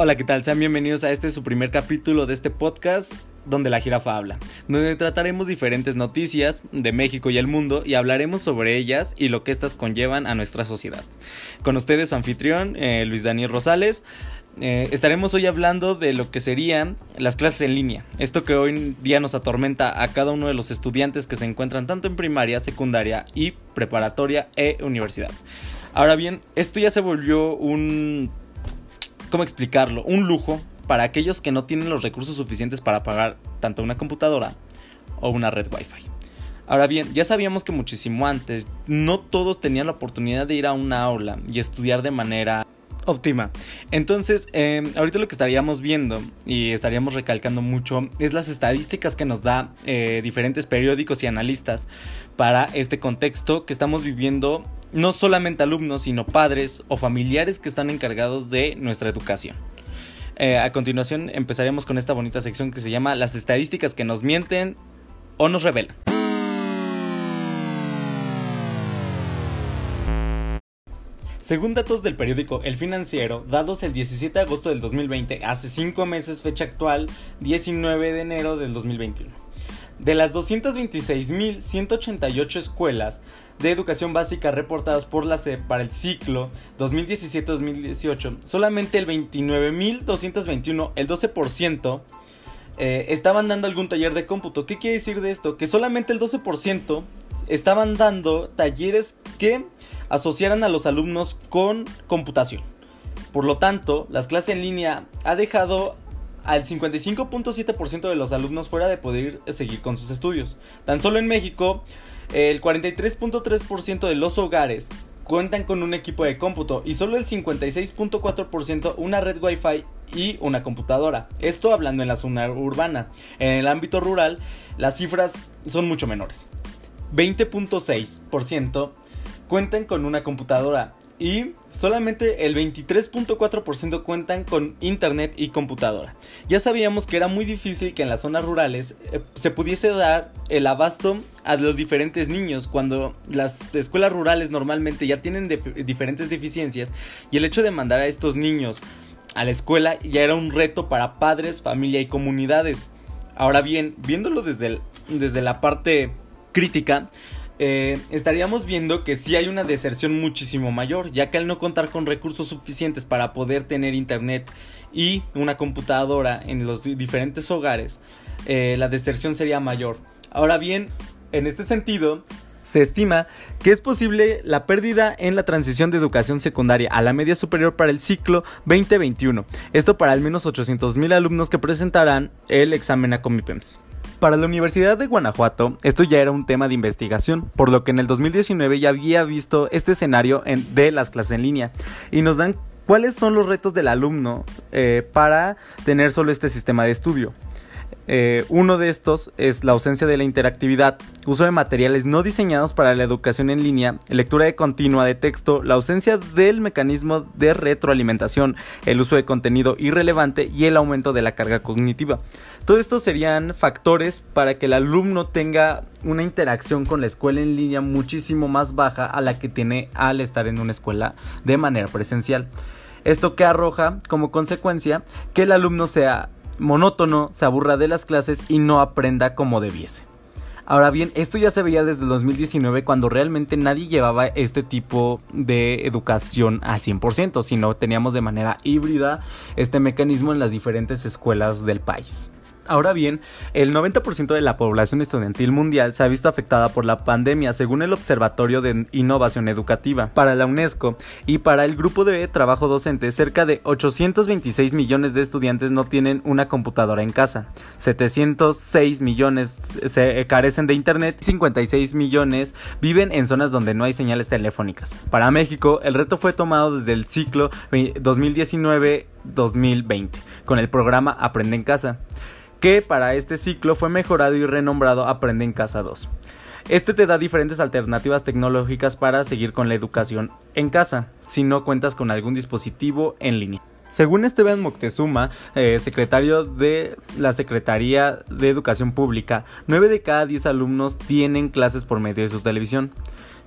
Hola, ¿qué tal? Sean bienvenidos a este su primer capítulo de este podcast donde la jirafa habla, donde trataremos diferentes noticias de México y el mundo y hablaremos sobre ellas y lo que éstas conllevan a nuestra sociedad. Con ustedes su anfitrión, eh, Luis Daniel Rosales. Eh, estaremos hoy hablando de lo que serían las clases en línea, esto que hoy día nos atormenta a cada uno de los estudiantes que se encuentran tanto en primaria, secundaria y preparatoria e universidad. Ahora bien, esto ya se volvió un ¿cómo explicarlo? Un lujo para aquellos que no tienen los recursos suficientes para pagar tanto una computadora o una red Wi-Fi. Ahora bien, ya sabíamos que muchísimo antes no todos tenían la oportunidad de ir a una aula y estudiar de manera óptima. Entonces, em, ahorita lo que estaríamos viendo y estaríamos recalcando mucho es las estadísticas que nos da eh, diferentes periódicos y analistas para este contexto que estamos viviendo no solamente alumnos, sino padres o familiares que están encargados de nuestra educación. Eh, a continuación empezaremos con esta bonita sección que se llama Las estadísticas que nos mienten o nos revelan. Según datos del periódico El Financiero, dados el 17 de agosto del 2020, hace 5 meses, fecha actual, 19 de enero del 2021. De las 226.188 escuelas de educación básica reportadas por la SEP para el ciclo 2017-2018, solamente el 29.221, el 12%, eh, estaban dando algún taller de cómputo. ¿Qué quiere decir de esto? Que solamente el 12% estaban dando talleres que asociaran a los alumnos con computación. Por lo tanto, las clases en línea ha dejado al 55.7% de los alumnos fuera de poder seguir con sus estudios. Tan solo en México, el 43.3% de los hogares cuentan con un equipo de cómputo y solo el 56.4% una red Wi-Fi y una computadora. Esto hablando en la zona urbana. En el ámbito rural, las cifras son mucho menores. 20.6% cuentan con una computadora y solamente el 23.4% cuentan con internet y computadora. Ya sabíamos que era muy difícil que en las zonas rurales eh, se pudiese dar el abasto a los diferentes niños cuando las escuelas rurales normalmente ya tienen diferentes deficiencias y el hecho de mandar a estos niños a la escuela ya era un reto para padres, familia y comunidades. Ahora bien, viéndolo desde, desde la parte crítica, eh, estaríamos viendo que sí hay una deserción muchísimo mayor, ya que al no contar con recursos suficientes para poder tener internet y una computadora en los diferentes hogares, eh, la deserción sería mayor. Ahora bien, en este sentido, se estima que es posible la pérdida en la transición de educación secundaria a la media superior para el ciclo 2021. Esto para al menos 800.000 alumnos que presentarán el examen a Comipems. Para la Universidad de Guanajuato, esto ya era un tema de investigación, por lo que en el 2019 ya había visto este escenario de las clases en línea y nos dan cuáles son los retos del alumno eh, para tener solo este sistema de estudio. Eh, uno de estos es la ausencia de la interactividad, uso de materiales no diseñados para la educación en línea, lectura de continua de texto, la ausencia del mecanismo de retroalimentación, el uso de contenido irrelevante y el aumento de la carga cognitiva. Todo esto serían factores para que el alumno tenga una interacción con la escuela en línea muchísimo más baja a la que tiene al estar en una escuela de manera presencial. Esto que arroja como consecuencia que el alumno sea monótono, se aburra de las clases y no aprenda como debiese. Ahora bien, esto ya se veía desde el 2019 cuando realmente nadie llevaba este tipo de educación al 100%, sino teníamos de manera híbrida este mecanismo en las diferentes escuelas del país. Ahora bien, el 90% de la población estudiantil mundial se ha visto afectada por la pandemia, según el Observatorio de Innovación Educativa. Para la UNESCO y para el Grupo de Trabajo Docente, cerca de 826 millones de estudiantes no tienen una computadora en casa, 706 millones se carecen de Internet y 56 millones viven en zonas donde no hay señales telefónicas. Para México, el reto fue tomado desde el ciclo 2019-2020 con el programa Aprende en Casa que para este ciclo fue mejorado y renombrado Aprende en Casa 2. Este te da diferentes alternativas tecnológicas para seguir con la educación en casa, si no cuentas con algún dispositivo en línea. Según Esteban Moctezuma, eh, secretario de la Secretaría de Educación Pública, 9 de cada 10 alumnos tienen clases por medio de su televisión.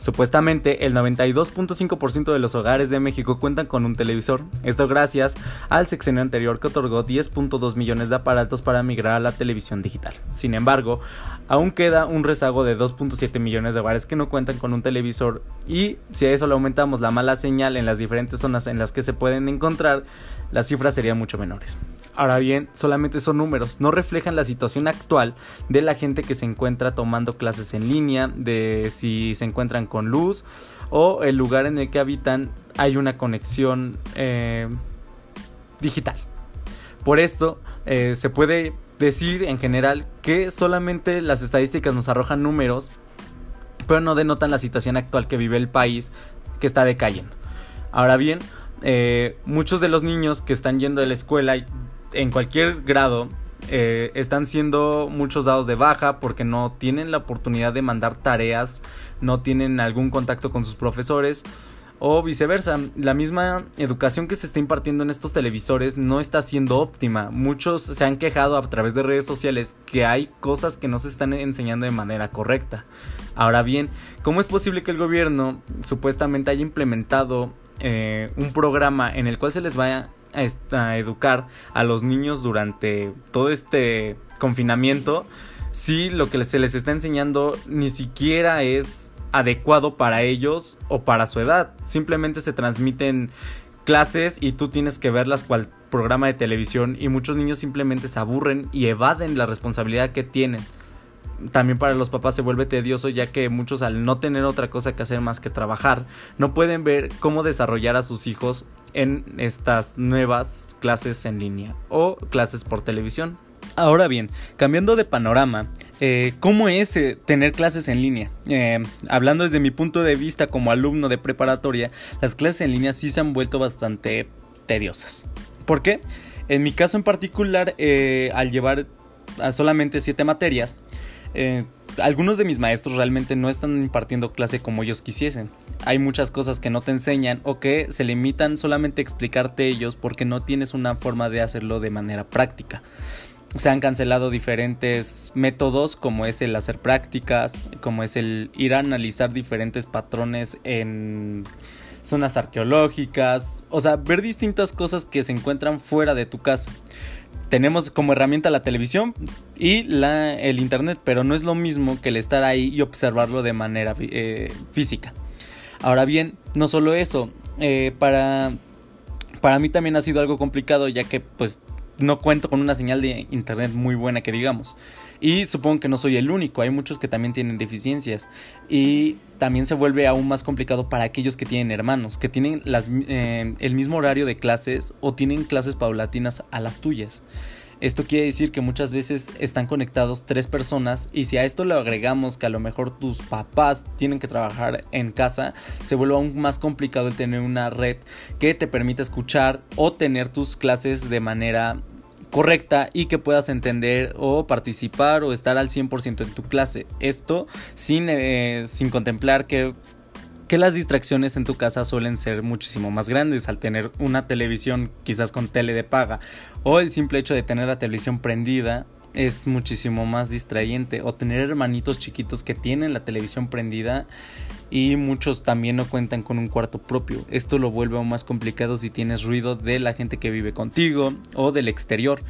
Supuestamente el 92.5% de los hogares de México cuentan con un televisor, esto gracias al sexenio anterior que otorgó 10.2 millones de aparatos para migrar a la televisión digital. Sin embargo, aún queda un rezago de 2.7 millones de hogares que no cuentan con un televisor y si a eso le aumentamos la mala señal en las diferentes zonas en las que se pueden encontrar, las cifras serían mucho menores. Ahora bien, solamente son números, no reflejan la situación actual de la gente que se encuentra tomando clases en línea, de si se encuentran con luz o el lugar en el que habitan hay una conexión eh, digital. Por esto eh, se puede decir en general que solamente las estadísticas nos arrojan números, pero no denotan la situación actual que vive el país que está decayendo. Ahora bien, eh, muchos de los niños que están yendo a la escuela en cualquier grado eh, están siendo muchos dados de baja porque no tienen la oportunidad de mandar tareas, no tienen algún contacto con sus profesores o viceversa. La misma educación que se está impartiendo en estos televisores no está siendo óptima. Muchos se han quejado a través de redes sociales que hay cosas que no se están enseñando de manera correcta. Ahora bien, ¿cómo es posible que el gobierno supuestamente haya implementado eh, un programa en el cual se les vaya a, educar a los niños durante todo este confinamiento si lo que se les está enseñando ni siquiera es adecuado para ellos o para su edad. Simplemente se transmiten clases y tú tienes que verlas cual programa de televisión y muchos niños simplemente se aburren y evaden la responsabilidad que tienen también para los papás se vuelve tedioso ya que muchos al no tener otra cosa que hacer más que trabajar no pueden ver cómo desarrollar a sus hijos en estas nuevas clases en línea o clases por televisión. Ahora bien, cambiando de panorama, eh, ¿cómo es eh, tener clases en línea? Eh, hablando desde mi punto de vista como alumno de preparatoria, las clases en línea sí se han vuelto bastante tediosas. ¿Por qué? En mi caso en particular, al llevar solamente siete materias, eh, algunos de mis maestros realmente no están impartiendo clase como ellos quisiesen. Hay muchas cosas que no te enseñan o que se limitan solamente a explicarte ellos porque no tienes una forma de hacerlo de manera práctica. Se han cancelado diferentes métodos como es el hacer prácticas, como es el ir a analizar diferentes patrones en zonas arqueológicas, o sea, ver distintas cosas que se encuentran fuera de tu casa tenemos como herramienta la televisión y la, el internet, pero no es lo mismo que el estar ahí y observarlo de manera eh, física. Ahora bien, no solo eso, eh, para, para mí también ha sido algo complicado ya que pues no cuento con una señal de internet muy buena que digamos. Y supongo que no soy el único, hay muchos que también tienen deficiencias. Y también se vuelve aún más complicado para aquellos que tienen hermanos, que tienen eh, el mismo horario de clases o tienen clases paulatinas a las tuyas. Esto quiere decir que muchas veces están conectados tres personas y si a esto le agregamos que a lo mejor tus papás tienen que trabajar en casa, se vuelve aún más complicado el tener una red que te permita escuchar o tener tus clases de manera correcta y que puedas entender o participar o estar al 100% en tu clase. Esto sin, eh, sin contemplar que, que las distracciones en tu casa suelen ser muchísimo más grandes al tener una televisión quizás con tele de paga o el simple hecho de tener la televisión prendida es muchísimo más distrayente o tener hermanitos chiquitos que tienen la televisión prendida y muchos también no cuentan con un cuarto propio. Esto lo vuelve aún más complicado si tienes ruido de la gente que vive contigo o del exterior.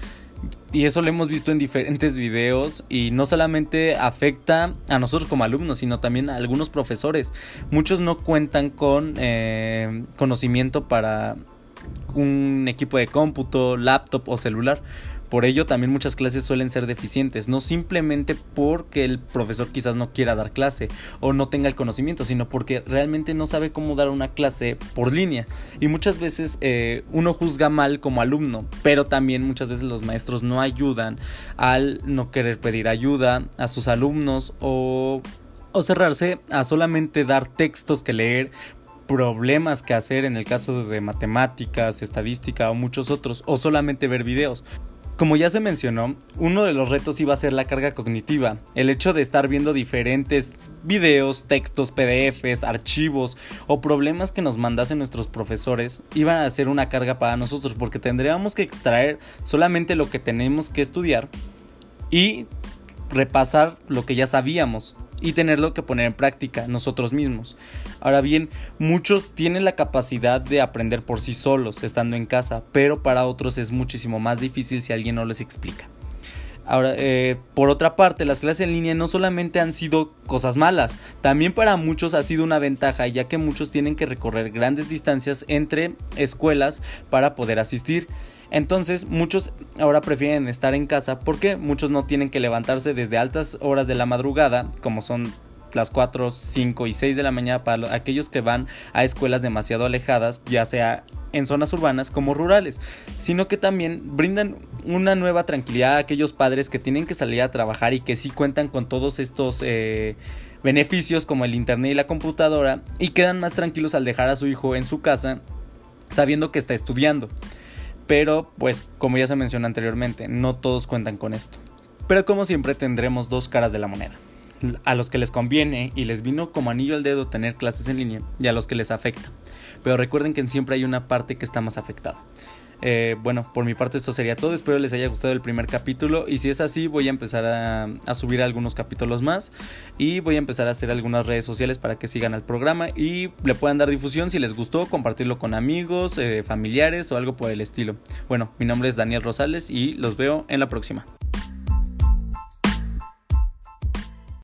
Y eso lo hemos visto en diferentes videos y no solamente afecta a nosotros como alumnos, sino también a algunos profesores. Muchos no cuentan con eh, conocimiento para un equipo de cómputo, laptop o celular. Por ello también muchas clases suelen ser deficientes, no simplemente porque el profesor quizás no quiera dar clase o no tenga el conocimiento, sino porque realmente no sabe cómo dar una clase por línea. Y muchas veces eh, uno juzga mal como alumno, pero también muchas veces los maestros no ayudan al no querer pedir ayuda a sus alumnos o o cerrarse a solamente dar textos que leer problemas que hacer en el caso de matemáticas, estadística o muchos otros, o solamente ver videos. Como ya se mencionó, uno de los retos iba a ser la carga cognitiva, el hecho de estar viendo diferentes videos, textos, PDFs, archivos o problemas que nos mandasen nuestros profesores iban a ser una carga para nosotros porque tendríamos que extraer solamente lo que tenemos que estudiar y repasar lo que ya sabíamos y tenerlo que poner en práctica nosotros mismos. Ahora bien, muchos tienen la capacidad de aprender por sí solos estando en casa, pero para otros es muchísimo más difícil si alguien no les explica. Ahora, eh, por otra parte, las clases en línea no solamente han sido cosas malas, también para muchos ha sido una ventaja, ya que muchos tienen que recorrer grandes distancias entre escuelas para poder asistir. Entonces muchos ahora prefieren estar en casa porque muchos no tienen que levantarse desde altas horas de la madrugada, como son las 4, 5 y 6 de la mañana para aquellos que van a escuelas demasiado alejadas, ya sea en zonas urbanas como rurales, sino que también brindan una nueva tranquilidad a aquellos padres que tienen que salir a trabajar y que sí cuentan con todos estos eh, beneficios como el internet y la computadora y quedan más tranquilos al dejar a su hijo en su casa sabiendo que está estudiando. Pero, pues, como ya se mencionó anteriormente, no todos cuentan con esto. Pero como siempre tendremos dos caras de la moneda. A los que les conviene y les vino como anillo al dedo tener clases en línea y a los que les afecta. Pero recuerden que siempre hay una parte que está más afectada. Eh, bueno, por mi parte esto sería todo. Espero les haya gustado el primer capítulo. Y si es así, voy a empezar a, subir algunos capítulos más. Y voy a empezar a hacer algunas redes sociales para que sigan al programa y le puedan dar difusión si les gustó, compartirlo con amigos, eh, familiares o algo por el estilo. Bueno, mi nombre es Daniel Rosales y los veo en la próxima.